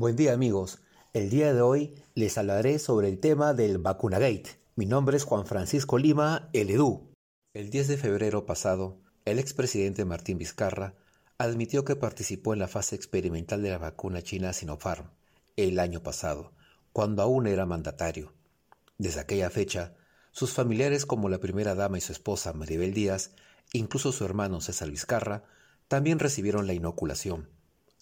Buen día amigos, el día de hoy les hablaré sobre el tema del Vacunagate. Mi nombre es Juan Francisco Lima, el EDU. El 10 de febrero pasado, el expresidente Martín Vizcarra admitió que participó en la fase experimental de la vacuna china Sinopharm el año pasado, cuando aún era mandatario. Desde aquella fecha, sus familiares como la primera dama y su esposa Maribel Díaz, incluso su hermano César Vizcarra, también recibieron la inoculación.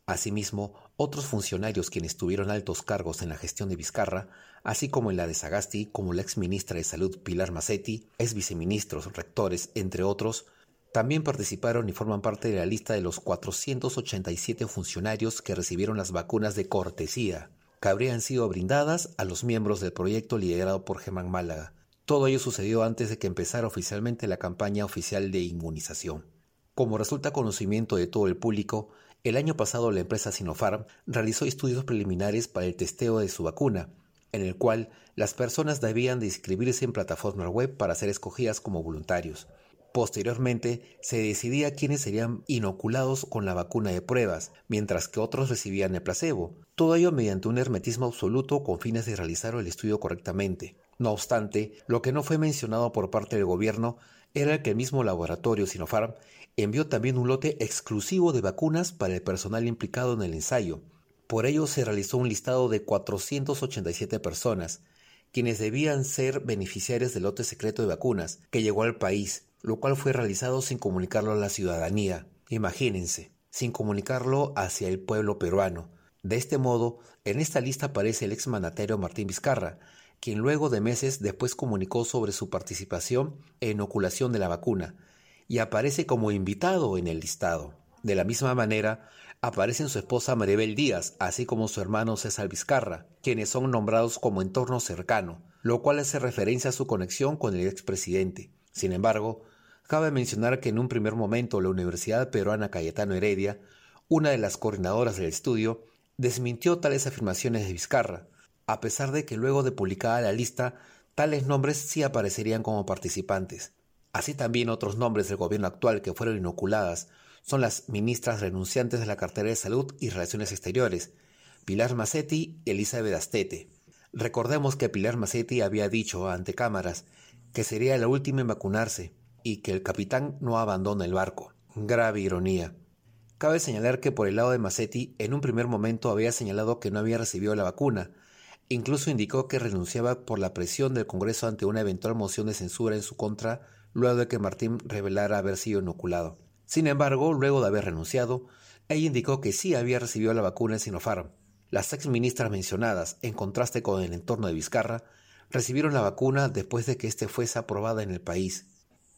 Asimismo, otros funcionarios quienes tuvieron altos cargos en la gestión de Vizcarra, así como en la de Sagasti, como la ex ministra de Salud Pilar Massetti, ex viceministros, rectores, entre otros, también participaron y forman parte de la lista de los 487 funcionarios que recibieron las vacunas de cortesía, que habrían sido brindadas a los miembros del proyecto liderado por Germán Málaga. Todo ello sucedió antes de que empezara oficialmente la campaña oficial de inmunización. Como resulta conocimiento de todo el público, el año pasado la empresa Sinopharm realizó estudios preliminares para el testeo de su vacuna, en el cual las personas debían de inscribirse en plataformas web para ser escogidas como voluntarios. Posteriormente, se decidía quiénes serían inoculados con la vacuna de pruebas, mientras que otros recibían el placebo. Todo ello mediante un hermetismo absoluto con fines de realizar el estudio correctamente. No obstante, lo que no fue mencionado por parte del gobierno era que el mismo laboratorio Sinopharm envió también un lote exclusivo de vacunas para el personal implicado en el ensayo. Por ello se realizó un listado de 487 personas, quienes debían ser beneficiarios del lote secreto de vacunas que llegó al país, lo cual fue realizado sin comunicarlo a la ciudadanía. Imagínense, sin comunicarlo hacia el pueblo peruano. De este modo, en esta lista aparece el ex mandatario Martín Vizcarra, quien luego de meses después comunicó sobre su participación en inoculación de la vacuna, y aparece como invitado en el listado. De la misma manera, aparecen su esposa Maribel Díaz, así como su hermano César Vizcarra, quienes son nombrados como entorno cercano, lo cual hace referencia a su conexión con el expresidente. Sin embargo, cabe mencionar que en un primer momento la Universidad Peruana Cayetano Heredia, una de las coordinadoras del estudio, desmintió tales afirmaciones de Vizcarra, a pesar de que luego de publicada la lista, tales nombres sí aparecerían como participantes. Así también otros nombres del gobierno actual que fueron inoculadas son las ministras renunciantes de la cartera de Salud y Relaciones Exteriores, Pilar Massetti y Elizabeth Astete. Recordemos que Pilar Massetti había dicho ante cámaras que sería la última en vacunarse y que el capitán no abandona el barco. Grave ironía. Cabe señalar que por el lado de Massetti en un primer momento había señalado que no había recibido la vacuna, Incluso indicó que renunciaba por la presión del Congreso ante una eventual moción de censura en su contra luego de que Martín revelara haber sido inoculado. Sin embargo, luego de haber renunciado, ella indicó que sí había recibido la vacuna en Sinopharm. Las ex ministras mencionadas, en contraste con el entorno de Vizcarra, recibieron la vacuna después de que éste fuese aprobada en el país.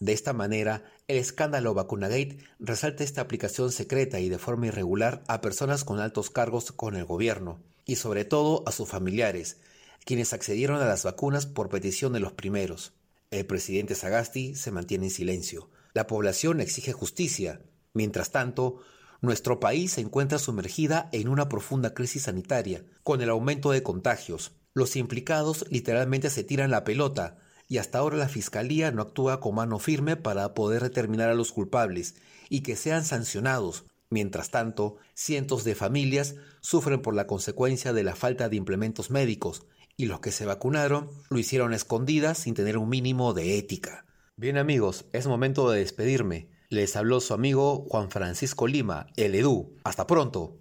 De esta manera, el escándalo Vacunagate resalta esta aplicación secreta y de forma irregular a personas con altos cargos con el gobierno, y sobre todo a sus familiares, quienes accedieron a las vacunas por petición de los primeros. El presidente Sagasti se mantiene en silencio. La población exige justicia. Mientras tanto, nuestro país se encuentra sumergida en una profunda crisis sanitaria, con el aumento de contagios. Los implicados literalmente se tiran la pelota, y hasta ahora la Fiscalía no actúa con mano firme para poder determinar a los culpables y que sean sancionados, Mientras tanto, cientos de familias sufren por la consecuencia de la falta de implementos médicos y los que se vacunaron lo hicieron escondidas sin tener un mínimo de ética. Bien amigos, es momento de despedirme. Les habló su amigo Juan Francisco Lima, el Edu. Hasta pronto.